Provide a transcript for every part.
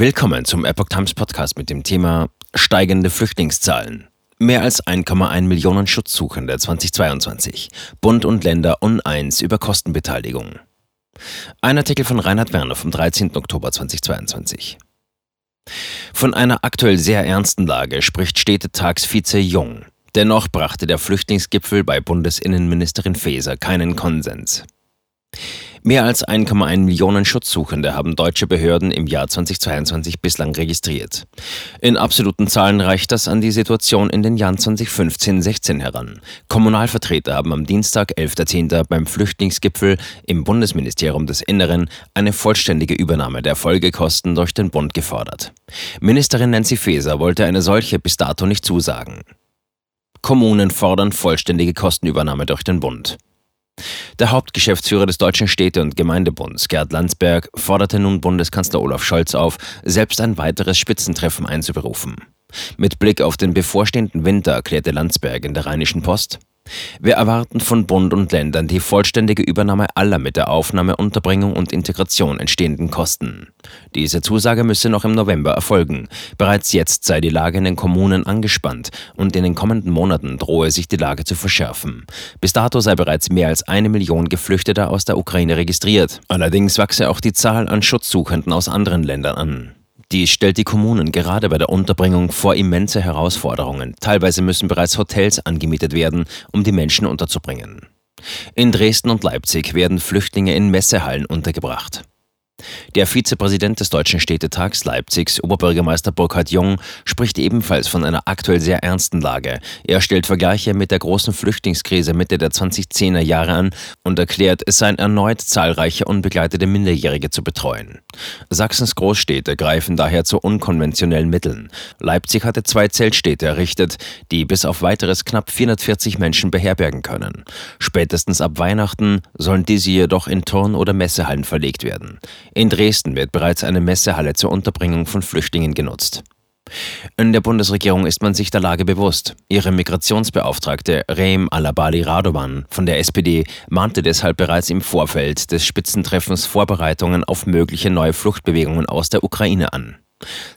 Willkommen zum Epoch Times Podcast mit dem Thema steigende Flüchtlingszahlen. Mehr als 1,1 Millionen Schutzsuchende 2022. Bund und Länder uneins über Kostenbeteiligung. Ein Artikel von Reinhard Werner vom 13. Oktober 2022. Von einer aktuell sehr ernsten Lage spricht Städtetagsvize Jung. Dennoch brachte der Flüchtlingsgipfel bei Bundesinnenministerin Faeser keinen Konsens. Mehr als 1,1 Millionen Schutzsuchende haben deutsche Behörden im Jahr 2022 bislang registriert. In absoluten Zahlen reicht das an die Situation in den Jahren 2015-16 heran. Kommunalvertreter haben am Dienstag, 11.10. beim Flüchtlingsgipfel im Bundesministerium des Inneren eine vollständige Übernahme der Folgekosten durch den Bund gefordert. Ministerin Nancy Faeser wollte eine solche bis dato nicht zusagen. Kommunen fordern vollständige Kostenübernahme durch den Bund. Der Hauptgeschäftsführer des Deutschen Städte- und Gemeindebunds, Gerd Landsberg, forderte nun Bundeskanzler Olaf Scholz auf, selbst ein weiteres Spitzentreffen einzuberufen. Mit Blick auf den bevorstehenden Winter erklärte Landsberg in der Rheinischen Post, wir erwarten von Bund und Ländern die vollständige Übernahme aller mit der Aufnahme, Unterbringung und Integration entstehenden Kosten. Diese Zusage müsse noch im November erfolgen. Bereits jetzt sei die Lage in den Kommunen angespannt und in den kommenden Monaten drohe sich die Lage zu verschärfen. Bis dato sei bereits mehr als eine Million Geflüchteter aus der Ukraine registriert. Allerdings wachse auch die Zahl an Schutzsuchenden aus anderen Ländern an. Dies stellt die Kommunen gerade bei der Unterbringung vor immense Herausforderungen. Teilweise müssen bereits Hotels angemietet werden, um die Menschen unterzubringen. In Dresden und Leipzig werden Flüchtlinge in Messehallen untergebracht. Der Vizepräsident des Deutschen Städtetags Leipzigs, Oberbürgermeister Burkhard Jung, spricht ebenfalls von einer aktuell sehr ernsten Lage. Er stellt Vergleiche mit der großen Flüchtlingskrise Mitte der 2010er Jahre an und erklärt, es seien erneut zahlreiche unbegleitete Minderjährige zu betreuen. Sachsens Großstädte greifen daher zu unkonventionellen Mitteln. Leipzig hatte zwei Zeltstädte errichtet, die bis auf weiteres knapp 440 Menschen beherbergen können. Spätestens ab Weihnachten sollen diese jedoch in Turn- oder Messehallen verlegt werden. In Dresden wird bereits eine Messehalle zur Unterbringung von Flüchtlingen genutzt. In der Bundesregierung ist man sich der Lage bewusst. Ihre Migrationsbeauftragte Rehm Alabali Radovan von der SPD mahnte deshalb bereits im Vorfeld des Spitzentreffens Vorbereitungen auf mögliche neue Fluchtbewegungen aus der Ukraine an.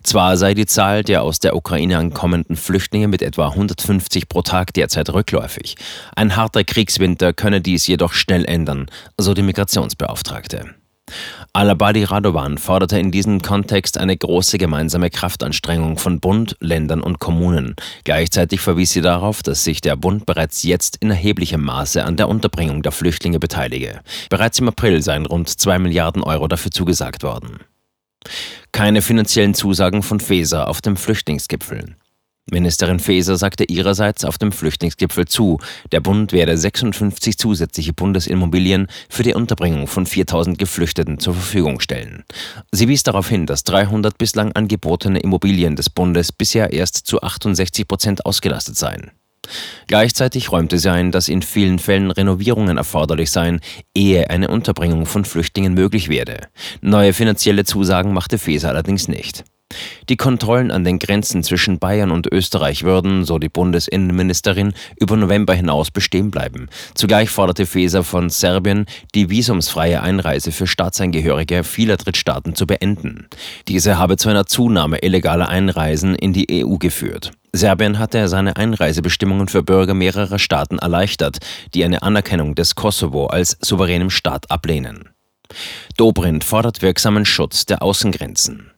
Zwar sei die Zahl der aus der Ukraine ankommenden Flüchtlinge mit etwa 150 pro Tag derzeit rückläufig. Ein harter Kriegswinter könne dies jedoch schnell ändern, so die Migrationsbeauftragte. Alabadi Radovan forderte in diesem Kontext eine große gemeinsame Kraftanstrengung von Bund, Ländern und Kommunen. Gleichzeitig verwies sie darauf, dass sich der Bund bereits jetzt in erheblichem Maße an der Unterbringung der Flüchtlinge beteilige. Bereits im April seien rund 2 Milliarden Euro dafür zugesagt worden. Keine finanziellen Zusagen von Feser auf dem Flüchtlingsgipfel. Ministerin Faeser sagte ihrerseits auf dem Flüchtlingsgipfel zu, der Bund werde 56 zusätzliche Bundesimmobilien für die Unterbringung von 4000 Geflüchteten zur Verfügung stellen. Sie wies darauf hin, dass 300 bislang angebotene Immobilien des Bundes bisher erst zu 68 Prozent ausgelastet seien. Gleichzeitig räumte sie ein, dass in vielen Fällen Renovierungen erforderlich seien, ehe eine Unterbringung von Flüchtlingen möglich werde. Neue finanzielle Zusagen machte Faeser allerdings nicht. Die Kontrollen an den Grenzen zwischen Bayern und Österreich würden, so die Bundesinnenministerin, über November hinaus bestehen bleiben. Zugleich forderte Faeser von Serbien, die visumsfreie Einreise für Staatsangehörige vieler Drittstaaten zu beenden. Diese habe zu einer Zunahme illegaler Einreisen in die EU geführt. Serbien hatte seine Einreisebestimmungen für Bürger mehrerer Staaten erleichtert, die eine Anerkennung des Kosovo als souveränem Staat ablehnen. Dobrindt fordert wirksamen Schutz der Außengrenzen.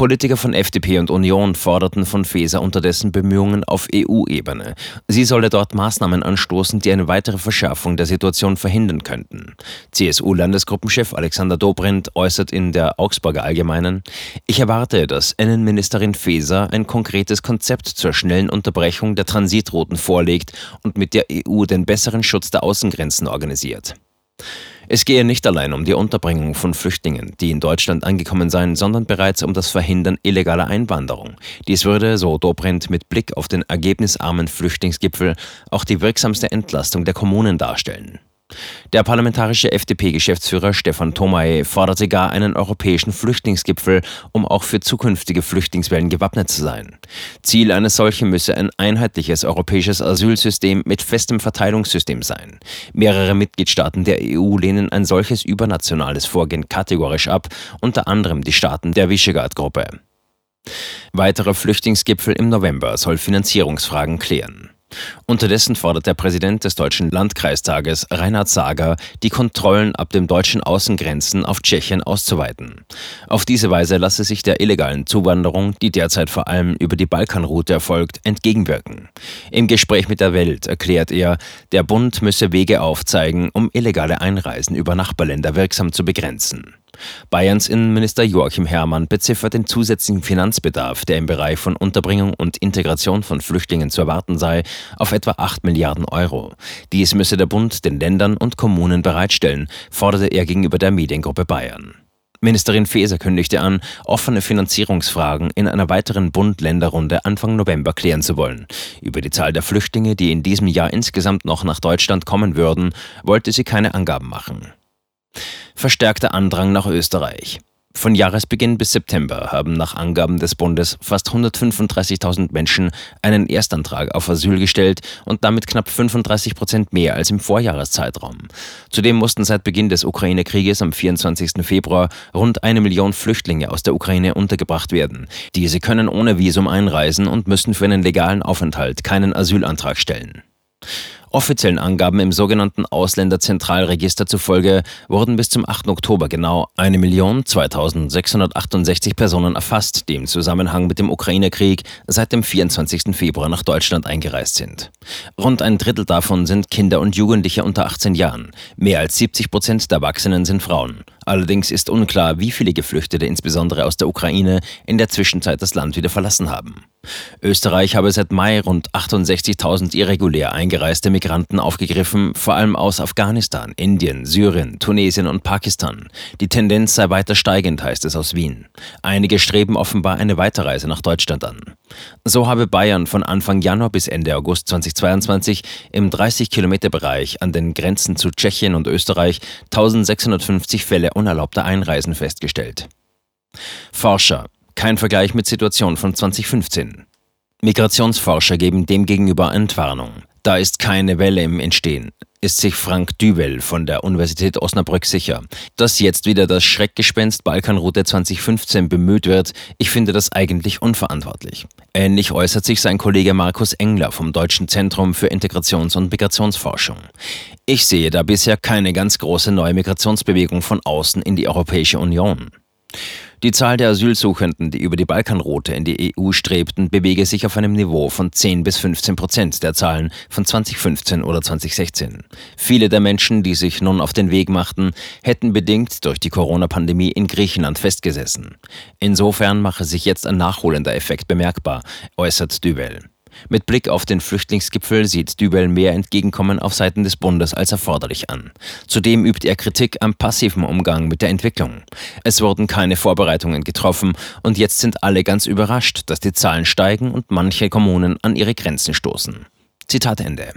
Politiker von FDP und Union forderten von Faeser unterdessen Bemühungen auf EU-Ebene. Sie solle dort Maßnahmen anstoßen, die eine weitere Verschärfung der Situation verhindern könnten. CSU-Landesgruppenchef Alexander Dobrindt äußert in der Augsburger Allgemeinen, ich erwarte, dass Innenministerin Faeser ein konkretes Konzept zur schnellen Unterbrechung der Transitrouten vorlegt und mit der EU den besseren Schutz der Außengrenzen organisiert. Es gehe nicht allein um die Unterbringung von Flüchtlingen, die in Deutschland angekommen seien, sondern bereits um das Verhindern illegaler Einwanderung. Dies würde, so Dobrindt mit Blick auf den ergebnisarmen Flüchtlingsgipfel, auch die wirksamste Entlastung der Kommunen darstellen. Der parlamentarische FDP-Geschäftsführer Stefan Thomaye forderte gar einen europäischen Flüchtlingsgipfel, um auch für zukünftige Flüchtlingswellen gewappnet zu sein. Ziel eines solchen müsse ein einheitliches europäisches Asylsystem mit festem Verteilungssystem sein. Mehrere Mitgliedstaaten der EU lehnen ein solches übernationales Vorgehen kategorisch ab, unter anderem die Staaten der Visegrad-Gruppe. Weiterer Flüchtlingsgipfel im November soll Finanzierungsfragen klären. Unterdessen fordert der Präsident des Deutschen Landkreistages, Reinhard Sager, die Kontrollen ab den deutschen Außengrenzen auf Tschechien auszuweiten. Auf diese Weise lasse sich der illegalen Zuwanderung, die derzeit vor allem über die Balkanroute erfolgt, entgegenwirken. Im Gespräch mit der Welt erklärt er, der Bund müsse Wege aufzeigen, um illegale Einreisen über Nachbarländer wirksam zu begrenzen. Bayerns Innenminister Joachim Herrmann beziffert den zusätzlichen Finanzbedarf, der im Bereich von Unterbringung und Integration von Flüchtlingen zu erwarten sei, auf etwa 8 Milliarden Euro. Dies müsse der Bund den Ländern und Kommunen bereitstellen, forderte er gegenüber der Mediengruppe Bayern. Ministerin Faeser kündigte an, offene Finanzierungsfragen in einer weiteren Bund-Länder-Runde Anfang November klären zu wollen. Über die Zahl der Flüchtlinge, die in diesem Jahr insgesamt noch nach Deutschland kommen würden, wollte sie keine Angaben machen verstärkter Andrang nach Österreich. Von Jahresbeginn bis September haben nach Angaben des Bundes fast 135.000 Menschen einen Erstantrag auf Asyl gestellt und damit knapp 35 Prozent mehr als im Vorjahreszeitraum. Zudem mussten seit Beginn des Ukraine-Krieges am 24. Februar rund eine Million Flüchtlinge aus der Ukraine untergebracht werden. Diese können ohne Visum einreisen und müssen für einen legalen Aufenthalt keinen Asylantrag stellen. Offiziellen Angaben im sogenannten Ausländerzentralregister zufolge wurden bis zum 8. Oktober genau 1.2668 Personen erfasst, die im Zusammenhang mit dem Ukraine-Krieg seit dem 24. Februar nach Deutschland eingereist sind. Rund ein Drittel davon sind Kinder und Jugendliche unter 18 Jahren. Mehr als 70 Prozent der Erwachsenen sind Frauen. Allerdings ist unklar, wie viele Geflüchtete insbesondere aus der Ukraine in der Zwischenzeit das Land wieder verlassen haben. Österreich habe seit Mai rund 68.000 irregulär eingereiste Migranten aufgegriffen, vor allem aus Afghanistan, Indien, Syrien, Tunesien und Pakistan. Die Tendenz sei weiter steigend, heißt es aus Wien. Einige streben offenbar eine Weiterreise nach Deutschland an. So habe Bayern von Anfang Januar bis Ende August 2022 im 30-Kilometer-Bereich an den Grenzen zu Tschechien und Österreich 1650 Fälle unerlaubter Einreisen festgestellt. Forscher kein Vergleich mit Situation von 2015. Migrationsforscher geben demgegenüber Entwarnung. Da ist keine Welle im Entstehen, ist sich Frank Düwel von der Universität Osnabrück sicher. Dass jetzt wieder das Schreckgespenst Balkanroute 2015 bemüht wird, ich finde das eigentlich unverantwortlich. Ähnlich äußert sich sein Kollege Markus Engler vom Deutschen Zentrum für Integrations- und Migrationsforschung. Ich sehe da bisher keine ganz große neue Migrationsbewegung von außen in die Europäische Union. Die Zahl der Asylsuchenden, die über die Balkanroute in die EU strebten, bewege sich auf einem Niveau von 10 bis 15 Prozent der Zahlen von 2015 oder 2016. Viele der Menschen, die sich nun auf den Weg machten, hätten bedingt durch die Corona-Pandemie in Griechenland festgesessen. Insofern mache sich jetzt ein nachholender Effekt bemerkbar, äußert Duvel. Mit Blick auf den Flüchtlingsgipfel sieht Dübel mehr Entgegenkommen auf Seiten des Bundes als erforderlich an. Zudem übt er Kritik am passiven Umgang mit der Entwicklung. Es wurden keine Vorbereitungen getroffen und jetzt sind alle ganz überrascht, dass die Zahlen steigen und manche Kommunen an ihre Grenzen stoßen. Zitat Ende.